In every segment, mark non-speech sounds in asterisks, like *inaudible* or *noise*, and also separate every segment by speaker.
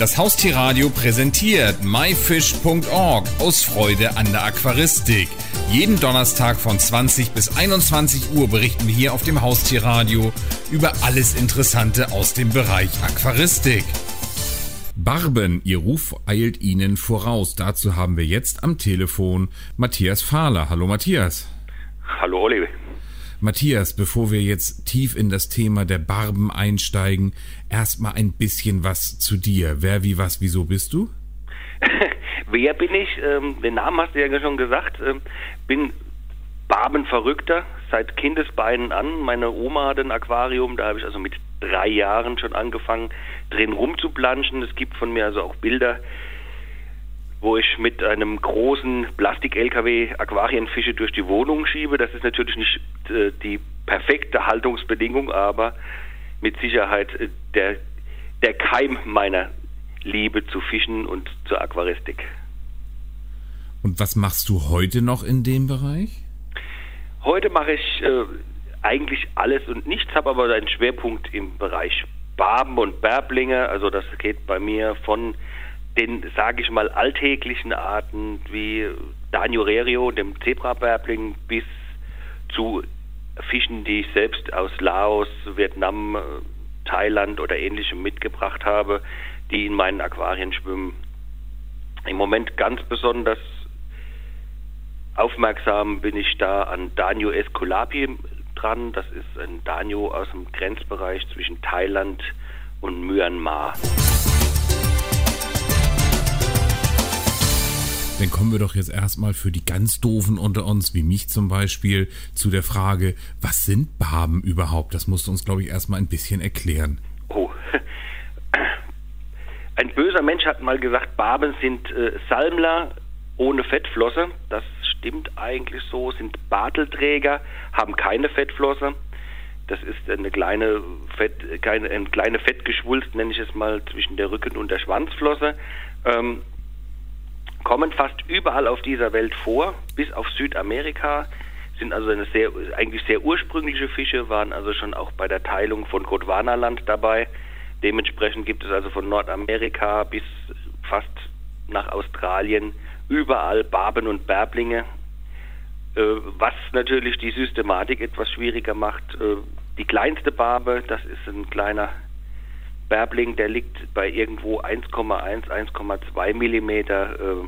Speaker 1: Das Haustierradio präsentiert myfish.org aus Freude an der Aquaristik. Jeden Donnerstag von 20 bis 21 Uhr berichten wir hier auf dem Haustierradio über alles Interessante aus dem Bereich Aquaristik. Barben, Ihr Ruf eilt Ihnen voraus. Dazu haben wir jetzt am Telefon Matthias Fahler. Hallo Matthias.
Speaker 2: Hallo Oliver.
Speaker 1: Matthias, bevor wir jetzt tief in das Thema der Barben einsteigen, erstmal ein bisschen was zu dir. Wer, wie, was, wieso bist du? *laughs*
Speaker 2: Wer bin ich? Ähm, den Namen hast du ja schon gesagt. Ähm, bin Barbenverrückter seit Kindesbeinen an. Meine Oma hat ein Aquarium, da habe ich also mit drei Jahren schon angefangen, drin rumzuplanschen. Es gibt von mir also auch Bilder, wo ich mit einem großen Plastik-LKW Aquarienfische durch die Wohnung schiebe. Das ist natürlich nicht äh, die perfekte Haltungsbedingung, aber mit Sicherheit äh, der, der Keim meiner Liebe zu Fischen und zur Aquaristik.
Speaker 1: Und was machst du heute noch in dem Bereich?
Speaker 2: Heute mache ich äh, eigentlich alles und nichts, habe aber einen Schwerpunkt im Bereich Barben und Bärblinge. Also das geht bei mir von den, sage ich mal, alltäglichen Arten wie Daniorerio, dem Zebrabärbling, bis zu Fischen, die ich selbst aus Laos, Vietnam, Thailand oder ähnlichem mitgebracht habe, die in meinen Aquarien schwimmen. Im Moment ganz besonders aufmerksam bin ich da an Danio Esculapi dran. Das ist ein Danio aus dem Grenzbereich zwischen Thailand und Myanmar.
Speaker 1: Dann kommen wir doch jetzt erstmal für die ganz Doofen unter uns, wie mich zum Beispiel, zu der Frage, was sind Barben überhaupt? Das musst du uns, glaube ich, erstmal ein bisschen erklären.
Speaker 2: Oh. Ein böser Mensch hat mal gesagt, Barben sind äh, Salmler ohne Fettflosse. Das stimmt eigentlich so, sind Bartelträger, haben keine Fettflosse. Das ist eine kleine, Fett, keine, eine kleine Fettgeschwulst, nenne ich es mal, zwischen der Rücken- und der Schwanzflosse. Ähm, kommen fast überall auf dieser Welt vor, bis auf Südamerika, sind also eine sehr, eigentlich sehr ursprüngliche Fische, waren also schon auch bei der Teilung von Gondwanaland dabei. Dementsprechend gibt es also von Nordamerika bis fast nach Australien überall Barben und Bärblinge, äh, was natürlich die Systematik etwas schwieriger macht. Äh, die kleinste Barbe, das ist ein kleiner Bärbling, der liegt bei irgendwo 1,1, 1,2 Millimeter äh,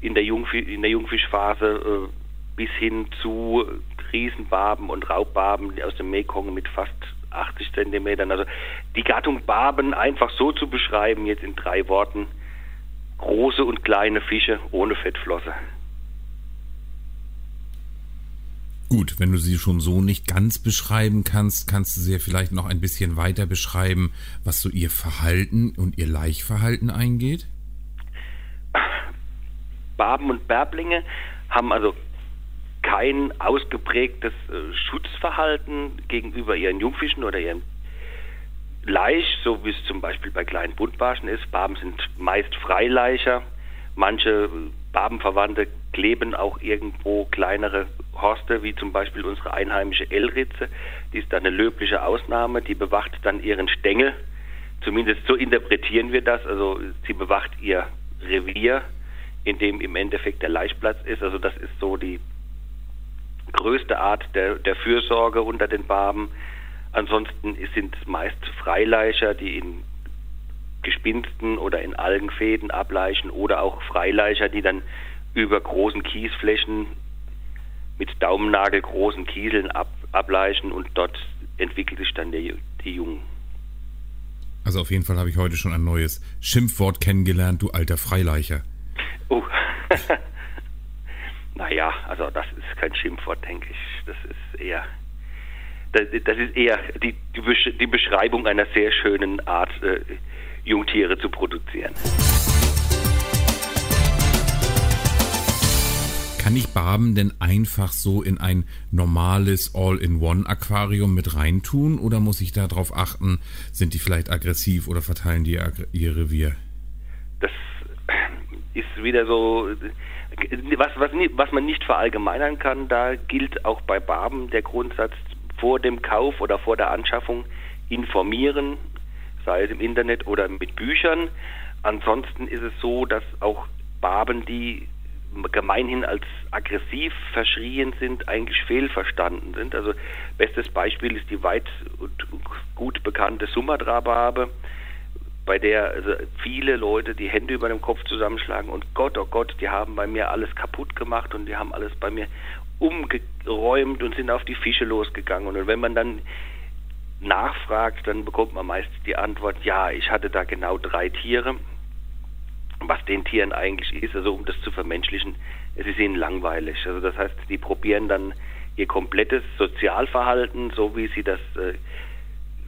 Speaker 2: in, der in der Jungfischphase äh, bis hin zu Riesenbarben und Raubbarben aus dem Mekong mit fast 80 Zentimetern. Also die Gattung Barben einfach so zu beschreiben, jetzt in drei Worten, große und kleine Fische ohne Fettflosse.
Speaker 1: Gut, wenn du sie schon so nicht ganz beschreiben kannst, kannst du sie ja vielleicht noch ein bisschen weiter beschreiben, was so ihr Verhalten und ihr Laichverhalten eingeht?
Speaker 2: Barben und Bärblinge haben also kein ausgeprägtes äh, Schutzverhalten gegenüber ihren Jungfischen oder ihren Laich, so wie es zum Beispiel bei kleinen Buntbarschen ist. Barben sind meist Freileicher. Manche Barbenverwandte kleben auch irgendwo kleinere Horste, wie zum Beispiel unsere einheimische Elritze. Die ist eine löbliche Ausnahme, die bewacht dann ihren Stängel. Zumindest so interpretieren wir das. Also sie bewacht ihr Revier, in dem im Endeffekt der Laichplatz ist. Also das ist so die größte Art der, der Fürsorge unter den Barben. Ansonsten sind es meist Freileicher, die in Gespinsten oder in Algenfäden ableichen oder auch Freileicher, die dann über großen Kiesflächen mit Daumennagel großen Kieseln ab, ableichen und dort entwickelt sich dann der, die Jungen.
Speaker 1: Also auf jeden Fall habe ich heute schon ein neues Schimpfwort kennengelernt, du alter Freileicher.
Speaker 2: Oh. *laughs* naja, also das ist kein Schimpfwort, denke ich. Das ist eher das, das ist eher die, die, Beschreibung einer sehr schönen Art, äh, Jungtiere zu produzieren.
Speaker 1: Kann ich Barben denn einfach so in ein normales All-in-One-Aquarium mit reintun oder muss ich darauf achten, sind die vielleicht aggressiv oder verteilen die ihr Revier?
Speaker 2: Das ist wieder so, was, was, was man nicht verallgemeinern kann, da gilt auch bei Barben der Grundsatz vor dem Kauf oder vor der Anschaffung informieren, sei es im Internet oder mit Büchern. Ansonsten ist es so, dass auch Barben, die gemeinhin als aggressiv verschrien sind, eigentlich fehlverstanden sind. Also bestes Beispiel ist die weit und gut bekannte Sumatra-Barbe, bei der also viele Leute die Hände über dem Kopf zusammenschlagen und Gott, oh Gott, die haben bei mir alles kaputt gemacht und die haben alles bei mir umgeräumt und sind auf die Fische losgegangen. Und wenn man dann nachfragt, dann bekommt man meist die Antwort, ja, ich hatte da genau drei Tiere was den Tieren eigentlich ist, also um das zu vermenschlichen, es ist ihnen langweilig. Also das heißt, die probieren dann ihr komplettes Sozialverhalten, so wie sie das äh,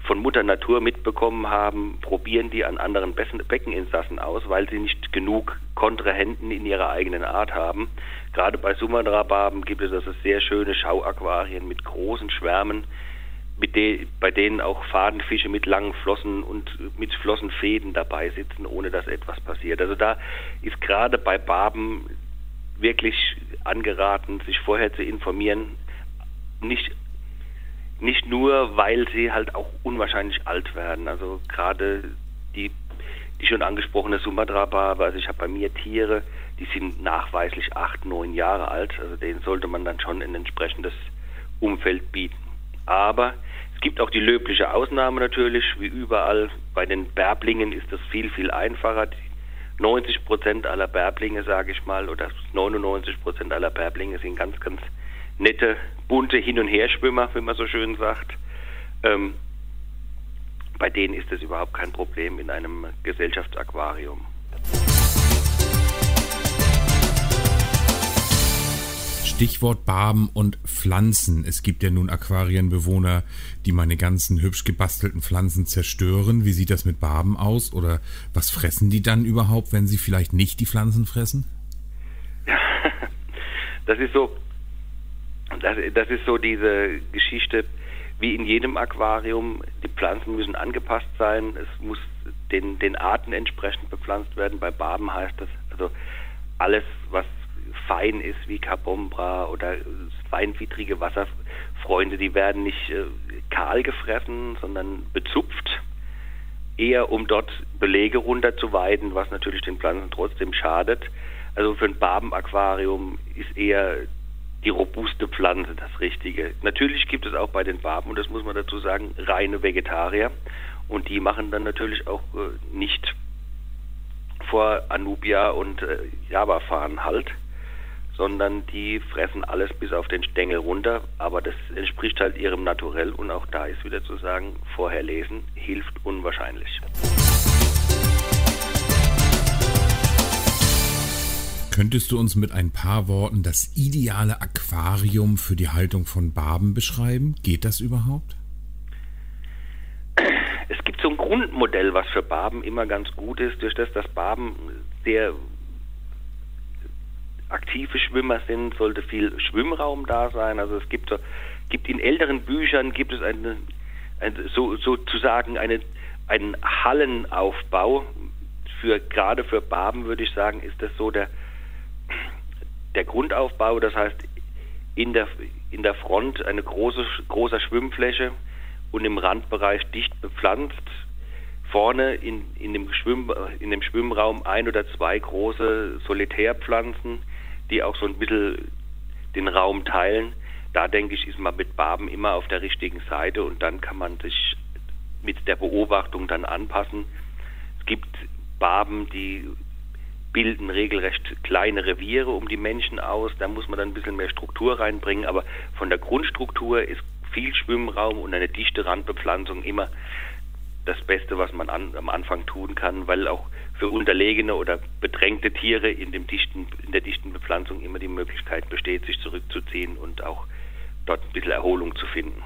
Speaker 2: von Mutter Natur mitbekommen haben, probieren die an anderen Beckeninsassen aus, weil sie nicht genug Kontrahenten in ihrer eigenen Art haben. Gerade bei Sumatra-Barben gibt es also sehr schöne Schauaquarien mit großen Schwärmen, de bei denen auch Fadenfische mit langen Flossen und mit Flossenfäden dabei sitzen, ohne dass etwas passiert. Also da ist gerade bei Barben wirklich angeraten, sich vorher zu informieren, nicht nicht nur, weil sie halt auch unwahrscheinlich alt werden. Also gerade die, die schon angesprochene Sumatra-Barbe, also ich habe bei mir Tiere, die sind nachweislich acht, neun Jahre alt. Also denen sollte man dann schon ein entsprechendes Umfeld bieten. Aber gibt auch die löbliche Ausnahme natürlich, wie überall. Bei den Bärblingen ist das viel, viel einfacher. 90 Prozent aller Bärblinge, sage ich mal, oder 99 Prozent aller Bärblinge sind ganz, ganz nette, bunte Hin- und Herschwimmer, wie man so schön sagt. Ähm, bei denen ist das überhaupt kein Problem in einem Gesellschaftsaquarium.
Speaker 1: Stichwort Barben und Pflanzen. Es gibt ja nun Aquarienbewohner, die meine ganzen hübsch gebastelten Pflanzen zerstören. Wie sieht das mit Barben aus? Oder was fressen die dann überhaupt, wenn sie vielleicht nicht die Pflanzen fressen? *laughs*
Speaker 2: Das ist so, das, das ist so diese Geschichte, wie in jedem Aquarium, die Pflanzen müssen angepasst sein, es muss den, den Arten entsprechend bepflanzt werden. Bei Barben heißt das, also alles, was fein ist wie Carbombra oder feinwidrige Wasserfreunde, die werden nicht äh, kahl gefressen, sondern bezupft, eher um dort Belege runterzuweiden, was natürlich den Pflanzen trotzdem schadet. Also für ein Barbenaquarium ist eher die robuste Pflanze das Richtige. Natürlich gibt es auch bei den Barben, und das muss man dazu sagen, reine Vegetarier. Und die machen dann natürlich auch äh, nicht vor Anubia und äh, Java-Fahren halt sondern die fressen alles bis auf den Stängel runter, aber das entspricht halt ihrem Naturell und auch da ist wieder zu sagen, vorher lesen hilft unwahrscheinlich.
Speaker 1: Könntest du uns mit ein paar Worten das ideale Aquarium für die Haltung von Barben beschreiben? Geht das überhaupt?
Speaker 2: Es gibt so ein Grundmodell, was für Barben immer ganz gut ist, durch das das Barben sehr aktive Schwimmer sind, sollte viel Schwimmraum da sein. Also es gibt, gibt in älteren Büchern gibt es eine, eine so, sozusagen eine, einen Hallenaufbau für gerade für Barben würde ich sagen, ist das so der der Grundaufbau. Das heißt in der in der Front eine große großer Schwimmfläche und im Randbereich dicht bepflanzt. Vorne in, in, dem Schwimm, in dem Schwimmraum ein oder zwei große Solitärpflanzen die auch so ein bisschen den Raum teilen. Da denke ich, ist man mit Barben immer auf der richtigen Seite und dann kann man sich mit der Beobachtung dann anpassen. Es gibt Barben, die bilden regelrecht kleine Reviere um die Menschen aus. Da muss man dann ein bisschen mehr Struktur reinbringen, aber von der Grundstruktur ist viel Schwimmraum und eine dichte Randbepflanzung immer das Beste, was man an, am Anfang tun kann, weil auch für unterlegene oder bedrängte Tiere in, dem dichten, in der dichten Bepflanzung immer die Möglichkeit besteht, sich zurückzuziehen und auch dort ein bisschen Erholung zu finden.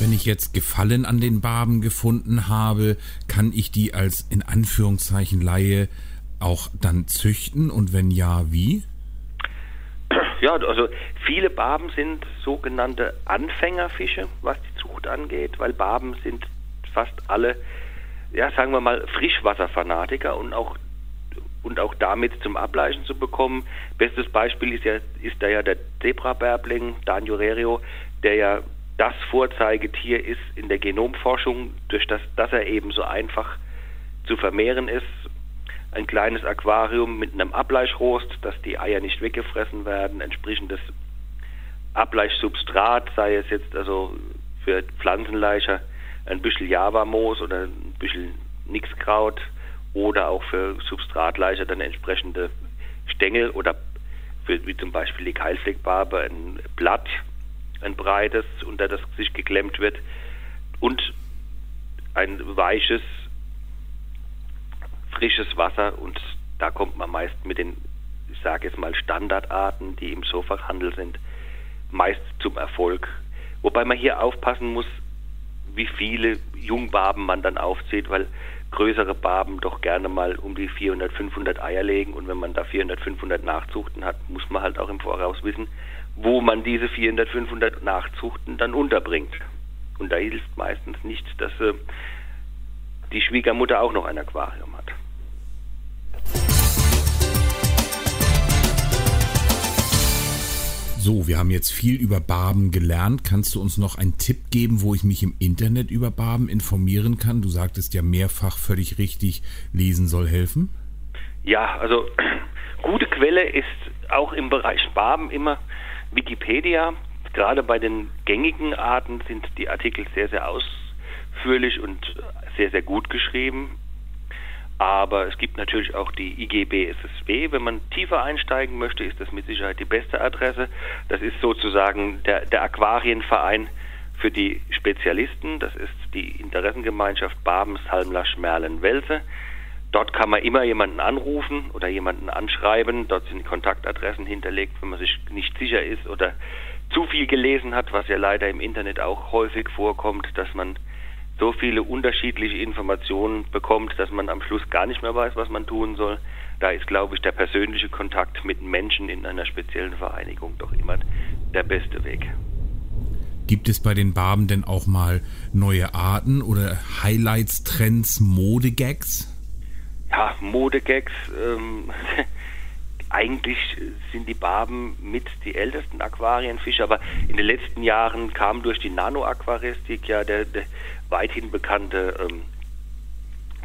Speaker 1: Wenn ich jetzt Gefallen an den Barben gefunden habe, kann ich die als in Anführungszeichen Laie auch dann züchten und wenn ja, wie?
Speaker 2: Ja, also viele Barben sind sogenannte Anfängerfische, was die Zucht angeht, weil Barben sind fast alle, ja, sagen wir mal, Frischwasserfanatiker und auch und auch damit zum Ableichen zu bekommen. Bestes Beispiel ist ja ist da ja der Zebrabärbling, Danio Rerio, der ja das Vorzeigetier ist in der Genomforschung, durch das, dass er eben so einfach zu vermehren ist. Ein kleines Aquarium mit einem Ableichrost, dass die Eier nicht weggefressen werden, entsprechendes Ableichsubstrat, sei es jetzt also für Pflanzenleicher ein bisschen Javamoos oder ein bisschen Nixkraut oder auch für Substratleicher dann entsprechende Stängel oder für, wie zum Beispiel die Keilfleckbarbe ein Blatt, ein breites, unter das sich geklemmt wird und ein weiches, frisches Wasser und da kommt man meist mit den, ich sage jetzt mal Standardarten, die im Sofachhandel sind, meist zum Erfolg. Wobei man hier aufpassen muss, wie viele Jungbarben man dann aufzieht, weil größere Barben doch gerne mal um die 400, 500 Eier legen und wenn man da 400, 500 Nachzuchten hat, muss man halt auch im Voraus wissen, wo man diese 400, 500 Nachzuchten dann unterbringt. Und da hilft meistens nicht, dass äh, die Schwiegermutter auch noch ein Aquarium hat.
Speaker 1: So, wir haben jetzt viel über Barben gelernt. Kannst du uns noch einen Tipp geben, wo ich mich im Internet über Barben informieren kann? Du sagtest ja mehrfach völlig richtig, lesen soll helfen.
Speaker 2: Ja, also *clears throat* gute Quelle ist auch im Bereich Barben immer Wikipedia. Gerade bei den gängigen Arten sind die Artikel sehr, sehr ausführlich und sehr, sehr gut geschrieben. Aber es gibt natürlich auch die IGB SSW. Wenn man tiefer einsteigen möchte, ist das mit Sicherheit die beste Adresse. Das ist sozusagen der, der Aquarienverein für die Spezialisten. Das ist die Interessengemeinschaft Babens, Halmlasch, Merlen, Welse. Dort kann man immer jemanden anrufen oder jemanden anschreiben. Dort sind Kontaktadressen hinterlegt, wenn man sich nicht sicher ist oder zu viel gelesen hat, was ja leider im Internet auch häufig vorkommt, dass man so viele unterschiedliche Informationen bekommt, dass man am Schluss gar nicht mehr weiß, was man tun soll. Da ist, glaube ich, der persönliche Kontakt mit Menschen in einer speziellen Vereinigung doch immer der beste Weg.
Speaker 1: Gibt es bei den Barben denn auch mal neue Arten oder Highlights, Trends, Modegags?
Speaker 2: Ja, Modegags. Ähm, *laughs* eigentlich sind die Barben mit die ältesten Aquarienfische, aber in den letzten Jahren kam durch die Nanoaquaristik ja der, der weithin bekannte ähm,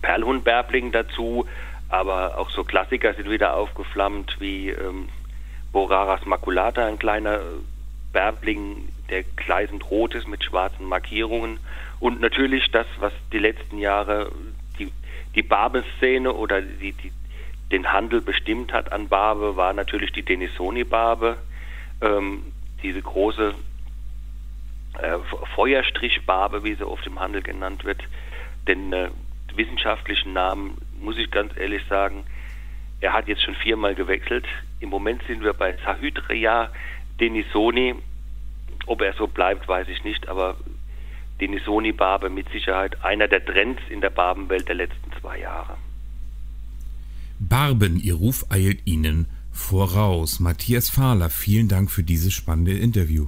Speaker 2: Perlhundbärbling dazu, aber auch so Klassiker sind wieder aufgeflammt wie ähm, Boraras maculata, ein kleiner Bärbling, der gleißend rot ist mit schwarzen Markierungen. Und natürlich das, was die letzten Jahre die, die Barbe-Szene oder die, die, den Handel bestimmt hat an Barbe, war natürlich die Denisoni-Barbe, ähm, diese große äh, Feuerstrichbarbe, wie sie oft im Handel genannt wird. Den äh, wissenschaftlichen Namen, muss ich ganz ehrlich sagen, er hat jetzt schon viermal gewechselt. Im Moment sind wir bei Sahydria Denisoni. Ob er so bleibt, weiß ich nicht, aber Denisoni-Barbe mit Sicherheit einer der Trends in der Barbenwelt der letzten zwei Jahre.
Speaker 1: Barben, ihr Ruf eilt Ihnen voraus. Matthias Fahler, vielen Dank für dieses spannende Interview.